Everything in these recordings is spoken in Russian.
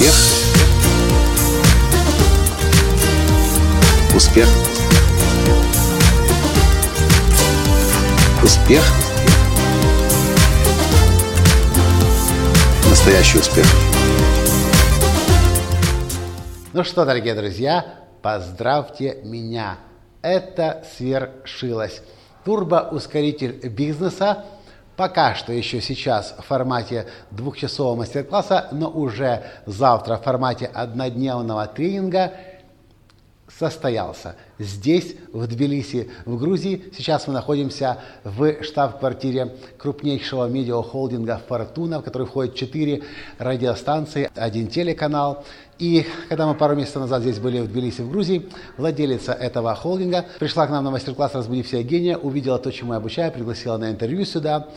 Успех. Успех. Успех. Настоящий успех. Ну что, дорогие друзья, поздравьте меня. Это свершилось. Турбоускоритель бизнеса пока что еще сейчас в формате двухчасового мастер-класса, но уже завтра в формате однодневного тренинга состоялся. Здесь, в Тбилиси, в Грузии. Сейчас мы находимся в штаб-квартире крупнейшего медиахолдинга «Фортуна», в который входит четыре радиостанции, один телеканал. И когда мы пару месяцев назад здесь были в Тбилиси, в Грузии, владелица этого холдинга пришла к нам на мастер-класс «Разбуди все гения», увидела то, чему я обучаю, пригласила на интервью сюда.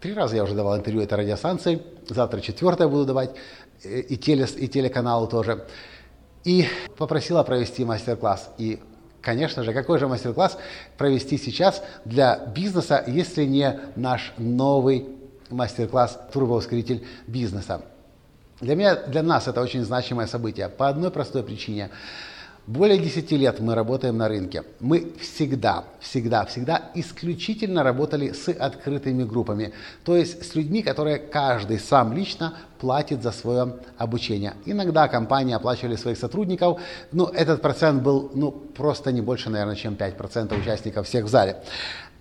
Три раза я уже давал интервью этой радиостанции, завтра четвертое буду давать, э, и, телес, и телеканалу тоже. И попросила провести мастер-класс. И Конечно же, какой же мастер-класс провести сейчас для бизнеса, если не наш новый мастер-класс «Турбоускоритель бизнеса». Для меня, для нас это очень значимое событие по одной простой причине – более 10 лет мы работаем на рынке. Мы всегда, всегда, всегда исключительно работали с открытыми группами. То есть с людьми, которые каждый сам лично платит за свое обучение. Иногда компании оплачивали своих сотрудников, но этот процент был ну, просто не больше, наверное, чем 5% участников всех в зале.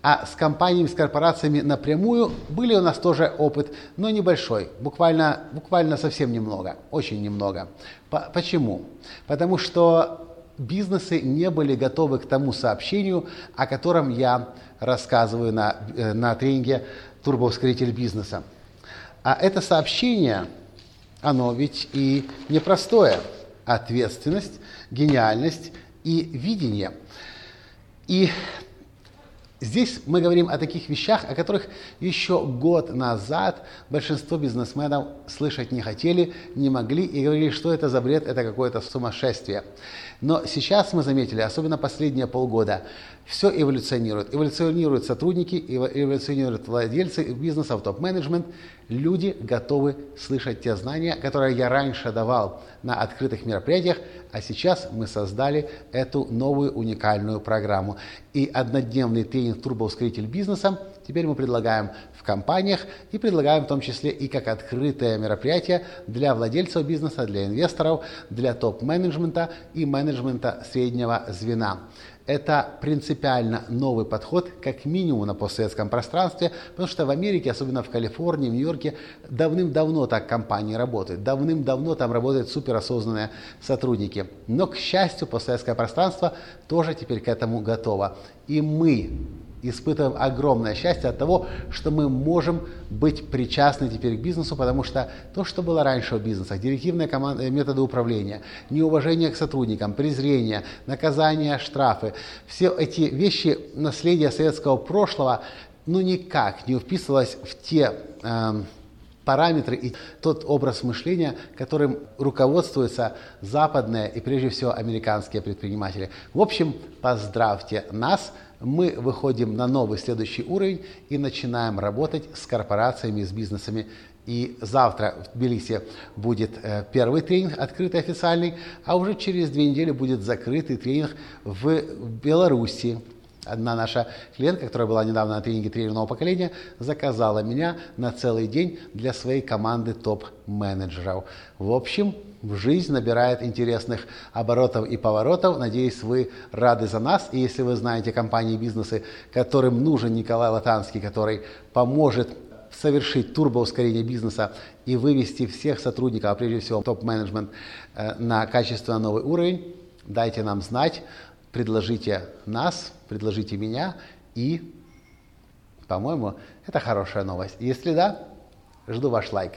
А с компаниями, с корпорациями напрямую были у нас тоже опыт, но небольшой, буквально, буквально совсем немного, очень немного. Почему? Потому что бизнесы не были готовы к тому сообщению, о котором я рассказываю на, э, на тренинге «Турбоускоритель бизнеса». А это сообщение, оно ведь и непростое. Ответственность, гениальность и видение. И Здесь мы говорим о таких вещах, о которых еще год назад большинство бизнесменов слышать не хотели, не могли и говорили, что это за бред, это какое-то сумасшествие. Но сейчас мы заметили, особенно последние полгода, все эволюционирует. Эволюционируют сотрудники, эволюционируют владельцы бизнеса, топ-менеджмент. Люди готовы слышать те знания, которые я раньше давал на открытых мероприятиях, а сейчас мы создали эту новую уникальную программу. И однодневный тренинг «Турбоускоритель бизнеса» теперь мы предлагаем в компаниях и предлагаем в том числе и как открытое мероприятие для владельцев бизнеса, для инвесторов, для топ-менеджмента и менеджмента среднего звена. Это принципиально новый подход, как минимум на постсоветском пространстве, потому что в Америке, особенно в Калифорнии, в Нью-Йорке, давным-давно так компании работают. Давным-давно там работают суперосознанные сотрудники. Но, к счастью, постсоветское пространство тоже теперь к этому готово. И мы испытываем огромное счастье от того, что мы можем быть причастны теперь к бизнесу, потому что то, что было раньше в бизнесах, директивные команды, методы управления, неуважение к сотрудникам, презрение, наказания, штрафы, все эти вещи, наследие советского прошлого, ну никак не вписывалось в те э, параметры и тот образ мышления, которым руководствуются западные и прежде всего американские предприниматели. В общем, поздравьте нас – мы выходим на новый следующий уровень и начинаем работать с корпорациями, с бизнесами. И завтра в Тбилиси будет э, первый тренинг, открытый официальный, а уже через две недели будет закрытый тренинг в Беларуси. Одна наша клиентка, которая была недавно на тренинге тренерного поколения, заказала меня на целый день для своей команды топ-менеджеров. В общем, жизнь набирает интересных оборотов и поворотов. Надеюсь, вы рады за нас. И если вы знаете компании и бизнесы, которым нужен Николай Латанский, который поможет совершить турбоускорение бизнеса и вывести всех сотрудников, а прежде всего топ-менеджмент, э, на качественно новый уровень, дайте нам знать, предложите нас, предложите меня, и, по-моему, это хорошая новость. Если да, жду ваш лайк.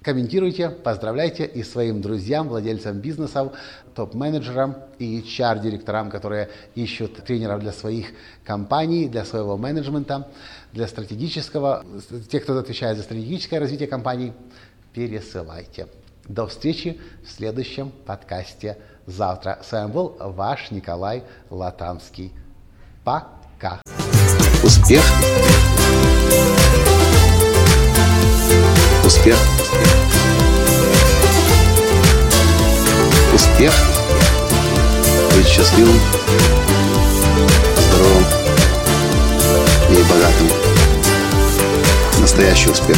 Комментируйте, поздравляйте и своим друзьям, владельцам бизнесов, топ-менеджерам и HR-директорам, которые ищут тренеров для своих компаний, для своего менеджмента, для стратегического, тех, кто отвечает за стратегическое развитие компаний, пересылайте. До встречи в следующем подкасте завтра. С вами был ваш Николай Латанский. Пока. Успех. Успех успех, быть счастливым, здоровым и богатым. Настоящий успех.